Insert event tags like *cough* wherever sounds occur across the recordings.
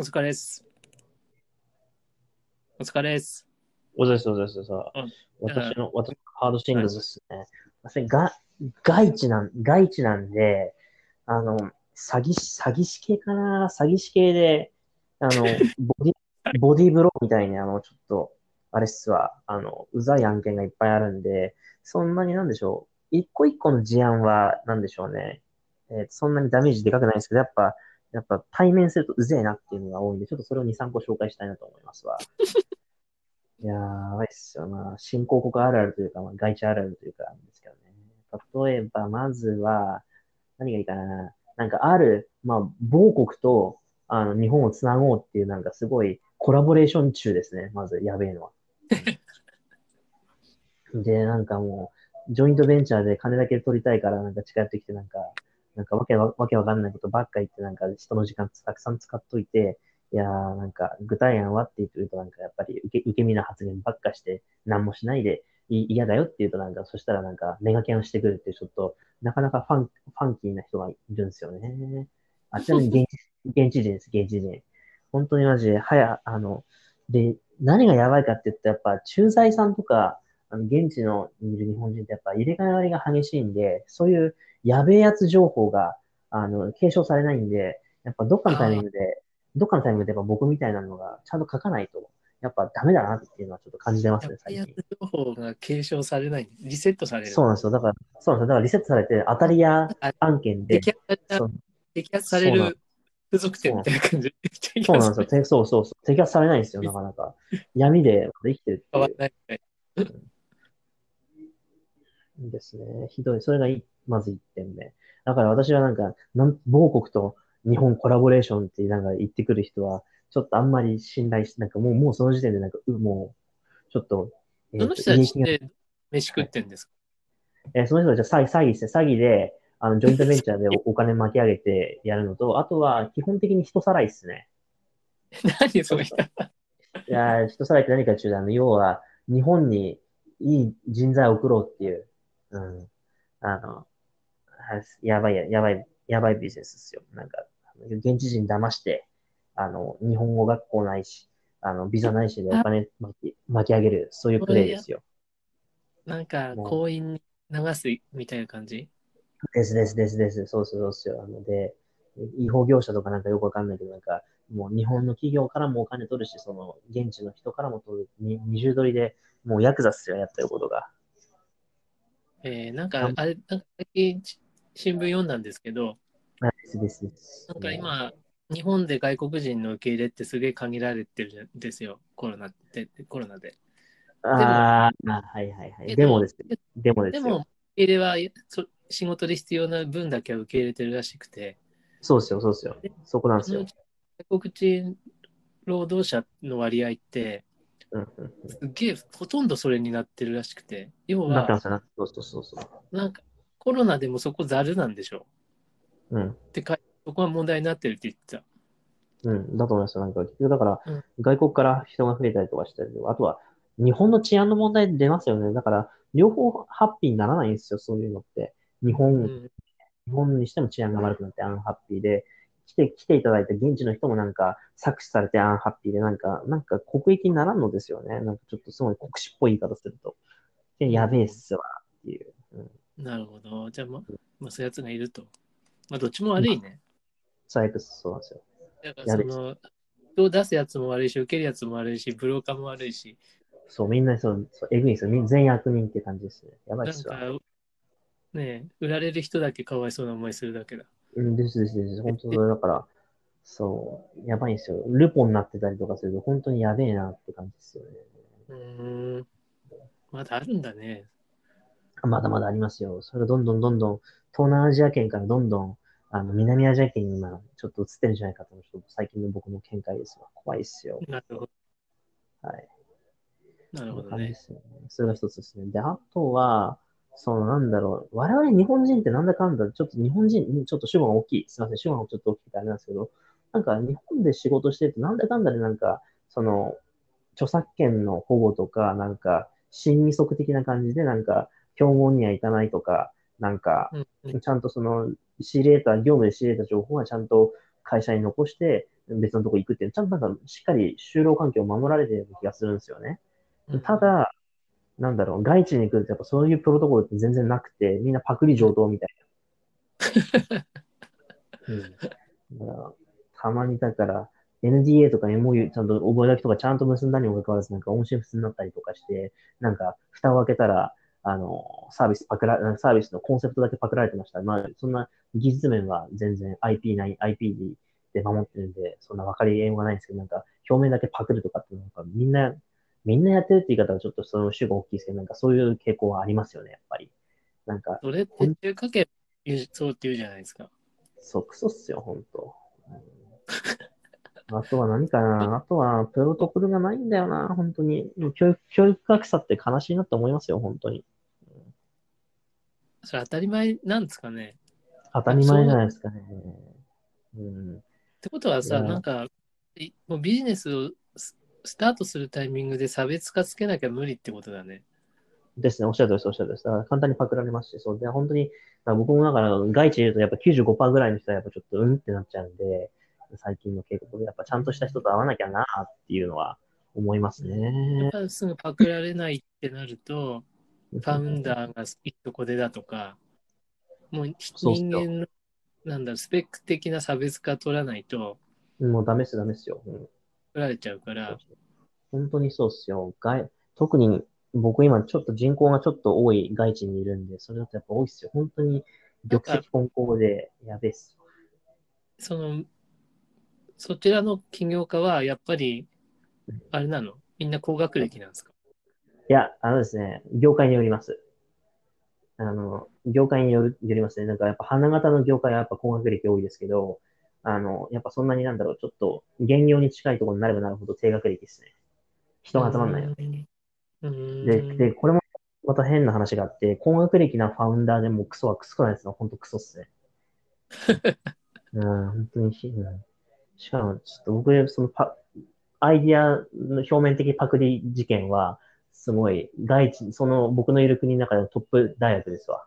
お疲れです。お疲れです。おざです、おざです。私の、私のハードシングルズですね。私が、外地なん、外地なんで、あの、詐欺師、詐欺師系かな？詐欺師系で、あの、*laughs* ボディ、ボディーブローみたいに、あの、ちょっと、あれっすわ、あの、うざい案件がいっぱいあるんで、そんなになんでしょう？一個一個の事案は、なんでしょうね。えーそんなにダメージでかくないんですけど、やっぱ、やっぱ対面するとうぜえなっていうのが多いんで、ちょっとそれを2、3個紹介したいなと思いますわ。*laughs* いやー、やばいっすよな。新興国あるあるというか、まあ、外地あるあるというかなんですけどね。例えば、まずは、何がいいかな。なんかある、まあ、某国と、あの、日本をつなごうっていう、なんかすごいコラボレーション中ですね。まず、やべえのは。*laughs* で、なんかもう、ジョイントベンチャーで金だけ取りたいから、なんか近寄ってきて、なんか、なんかわけわわけわかんないことばっか言って、なんか人の時間たくさん使っといて、いやー、なんか、具体案はって言ってると、なんか、やっぱり受け、受け身な発言ばっかして、何もしないで、い嫌だよって言うと、なんか、そしたらなんか、ネガキャンしてくるっていう、ちょっと、なかなかファン、ファンキーな人がいるんですよね。あ、ちなみに *laughs* 現地、現地人です、現地人。本当にマジで、はや、あの、で、何がやばいかって言ったら、やっぱ、駐在さんとか、あの、現地のにいる日本人ってやっぱ入れ替わりが激しいんで、そういうやべえやつ情報が、あの、継承されないんで、やっぱどっかのタイミングで、どっかのタイミングでやっぱ僕みたいなのがちゃんと書かないと、やっぱダメだなっていうのはちょっと感じてますね、最近。やつ情報が継承されない、リセットされる。そうなんですよ。だから、そうなんですよ。だからリセットされて、当たり屋案件で、摘発摘発される付属点みたいな感じ。そうなんですよ。てそうそうそう。摘発されないんですよ、なかなか。闇で生きてるっていう変わら。ないですね。ひどい。それがいまず1点目。だから私はなんか、なん某国と日本コラボレーションってなんか言ってくる人は、ちょっとあんまり信頼し、なんかもう、もうその時点でなんか、うもう、ちょっと、えーその人たちって飯食ってんですか？えーその人たちは詐欺、詐欺ですね。詐欺で、あの、ジョイントベンチャーでお *laughs* お金巻き上げてやるのと、あとは基本的に人さらいですね。何その人。いやー人さらいって何かっていうの、要は、日本にいい人材を送ろうっていう、うん、あの、はやばい、やばい、やばいビジネスですよ。なんか、現地人騙して、あの、日本語学校ないし、あの、ビザないしでお金巻き巻き上げる、そういうプレイですよ。なんか、行員に流すみたいな感じ？ですですですです。そうそうそうですよ。あので、違法業者とかなんかよくわかんないけど、なんか、もう日本の企業からもお金取るし、その、現地の人からも取る、に二重取りで、もうヤクザっすよ、やってることが。えー、なんか、あれ、なんか最近ち新聞読んだんですけど。なんか今、日本で外国人の受け入れってすげえ限られてるんですよ、コロナって、コロナで。ああ、はいはいはい。でもですよ。でもでよ。ですも、受け入れはそ仕事で必要な分だけは受け入れてるらしくて、そうですよ、そうですよ。そこなんですよ。外国人労働者の割合って。すっげえほとんどそれになってるらしくて、要はなってま、すよな。そうそうそうそう。なんかコロナでもそこざるなんでしょ？うん。ってか、そこは問題になってるって言ってた。うん。だと思いますよ。なんか、結局だから、うん外国から人が増えたりとかしたりとか、あとは、日本の治安の問題出ますよね。だから、両方ハッピーにならないんですよ、そういうのって。日本、うん日本にしても治安が悪くなってアンハッピーで、来て、来ていただいた現地の人もなんか搾取されてアンハッピーで、なんか、なんか国益にならんのですよね。なんかちょっとすごい国士っぽい言い方すると。でやべえっすわ、っていう。うん、なるほど。じゃあ、ま、まあ、そういうやつがいると。まあ、どっちも悪いね。最悪そうなんですよ。だから、その、人を出すやつも悪いし、受けるやつも悪いし、ブローカーも悪いし、そう、みんなそう、そうえぐいんですよ。みん全員悪人って感じですね。やばいっすわ。なんか、ねえ売られる人だけかわいそうな思いするだけだ。うん、ですですです。本当それだから、そう、やばいんですよ。ルポになってたりとかすると、本当にやべえなって感じですよね。うーん。まだあるんだね。まだまだありますよ。それがどんどんどんどん、東南アジア圏からどんどん、あの、南アジア圏に今、ちょっと移ってるんじゃないかと、ちょっと最近の僕の見解ですわ。怖いっすよ。なるほど。はい。なるほどね。ですよね。それが一つですね。で、あとは、そのなんだろう、我々日本人ってなんだかんだ、ちょっと日本人、ちょっと主語が大きい。すみません、主語がちょっと大きくてあれなんですけど、なんか日本で仕事してると、なんだかんだでなんか、その、著作権の保護とか、なんか、親密則的な感じで、なんか、競合には行かないとか、なんか、ちゃんとその、仕入れた、業務で仕入れた情報はちゃんと会社に残して別のとこ行くっていう、ちゃんとなんかしっかり就労環境を守られてる気がするんですよね。ただ、なんだろう、外地に来るとやっぱそういうプロトコルって全然なくて、みんなパクリ上等みたいな。*laughs* うん、だからたまにだから、NDA とか MOU ちゃんと覚書とかちゃんと結んだにもかかわらず、なんか音信不通になったりとかして、なんか蓋を開けたら、あの、サービスパクら、サービスのコンセプトだけパクられてました。まあ、そんな技術面は全然 IP ない、IP で守ってるんで、そんな分かりようがないんですけど、なんか表面だけパクるとかってなんかみんな、みんなやってるって言い方はちょっとその主が大きいですけど、なんかそういう傾向はありますよね、やっぱり。なんか、それって中華圏そうって言うじゃないですか。そう、クソっすよ、ほんと。うんあとは何かな？あとは、プロトコルがないんだよな、本当に。教育、教育格差って悲しいなって思いますよ、本当に。それ当たり前なんですかね。当たり前じゃないですかね。うん。ってことはさ、なんか、いもうビジネスをススタートするタイミングで差別化つけなきゃ無理ってことだね。ですね、おっしゃるとりです、おっしゃるとりです。だから簡単にパクられますし、そうで、本当に、僕もだから、外地で言うとやっぱ95%ぐらいの人はやっぱちょっとうんってなっちゃうんで、最近の傾向で、やっぱちゃんとした人と会わなきゃなっていうのは思いますやっね。ぱりすぐパクられないってなると、ファウンダーがいいとこでだとか、もう人間の、なんだろう、スペック的な差別化取らないと、もうダメっす、ダメっすよ。うん取られちゃうから、本当にそうっすよ。外、特に僕今ちょっと人口がちょっと多い外地にいるんで、それだとやっぱ多いっすよ。本当に玉石混交でやべえっすよ。その、そちらの起業家はやっぱり、あれなの？みんな高学歴なんですか？いや、あのですね、業界によります。あの、業界による、よりますね。なんかやっぱ花形の業界はやっぱ高学歴多いですけど、あの、やっぱそんなになんだろう、ちょっと現業に近いところになればなるほど低学歴ですね。人が集まんないよ。うん。で、で、これもまた変な話があって、高学歴なファウンダーでもクソはクソないですよ。ほんとクソっすね。*laughs* うん、本当にひ、うんしかも、ちょっと僕、そのパ、アイディアの表面的パクリ事件は、すごい、外地、その僕のいる国の中でトップ大学ですわ。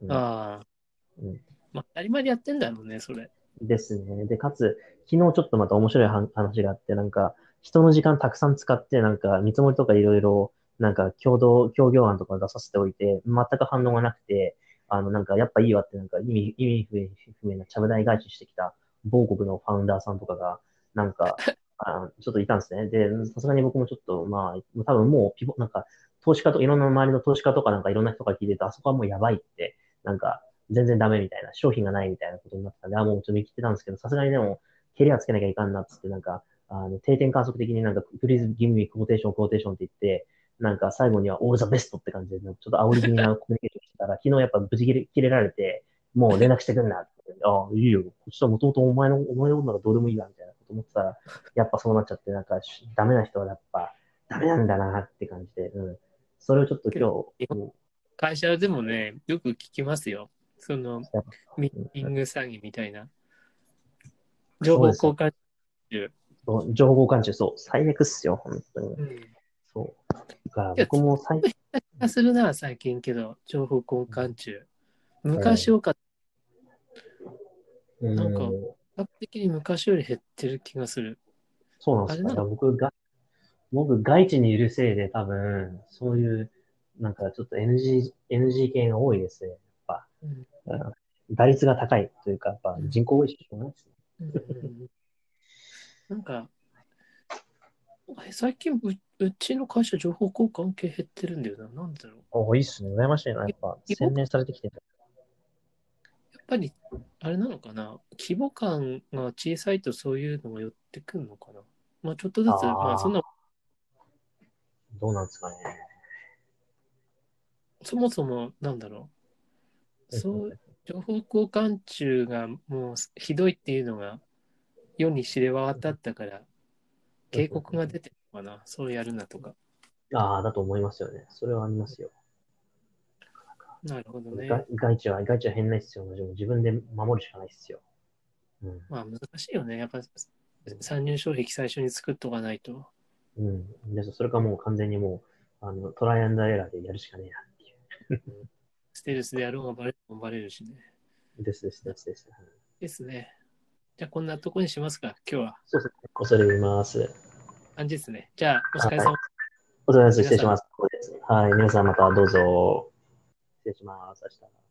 うんああ。うんまあ、当たり前にやってんだろうね、それ。ですね。で、かつ、昨日ちょっとまた面白い話話があって、なんか、人の時間たくさん使って、なんか、見積もりとかいろいろ、なんか、共同、協業案とか出させておいて、全く反応がなくて、あの、なんか、やっぱいいわって、なんか、意味、意味不明不明なちゃぶ台返ししてきた、某国のファウンダーさんとかが、なんか、*laughs* あちょっといたんですね。で、さすがに僕もちょっと、まあ、多分もう、ピボ、なんか、投資家と、いろんな周りの投資家とかなんかいろんな人が聞いてると、あそこはもうやばいって、なんか、全然ダメみたいな、商品がないみたいなことになってたんで、あ、もうちょっと見切ってたんですけど、さすがにでも、蹴りはつけなきゃいかんなっつって、なんか、あの、定点観測的になんか、please give me quotation, quotation って言って、なんか最後には all the best って感じで、ちょっと煽り気味なコミュニケーションしてたら、昨日やっぱ無事切れ切れられて、もう連絡してくんなっって。ああ、いいよ。こっちはもともとお前の、お前のことなんかどうでもいいわ、みたいなこと思ってたら、やっぱそうなっちゃって、なんか、しダメな人はやっぱ、ダメなんだなって感じで、うん。それをちょっと今日、うん会社でもね、よく聞きますよ。そのミーティング詐欺みたいな。情報交換中。情報交換中、そう、最悪っすよ、本当に。うん。そう。だから僕も最気がするな、最近けど、情報交換中。昔多かった。なんかうん比較的に昔より減ってる気がする。そうなんですか。あれなの？いや僕が、僕、外地にいるせいで多分、そういう、なんかちょっと NG、NG 系が多いですね。やっぱ、うんうん打率が高いというか、やっぱ人口多いししょうがないですね。うんなんか、え最近う、うちの会社情報交換系減ってるんだよな。なんだろう。おいいっすね。羨ましいな。やっぱ、洗練されてきてる。やっぱり、あれなのかな？規模感が小さいとそういうのが寄ってくるのかな？まあちょっとずつ、あーまあそんな、どうなんですかね。そもそも、なんだろう？そう、情報交換中がもうひどいっていうのが世に知れ渡ったから、警告が出てるのかな？そうやるなとか。ああ、だと思いますよね。それはありますよ。なるほどね。が外地は、外地は変ないっすよ。自分で守るしかないっすよ。うん。まあ難しいよね。やっぱ参入障壁最初に作っとかないと。うん。で、それかもう完全にもう、あの、トライアンドエラーでやるしかねえなっていう。ステルスでやろうがバレるもバレるしね。ですですですです。ですね。じゃあこんなとこにしますか、今日は。そうですね。恐れ入ります。感じですね。じゃあ、お疲れ様。お疲れ様です。失礼します。はい。皆さんまたどうぞ。失礼します。明日。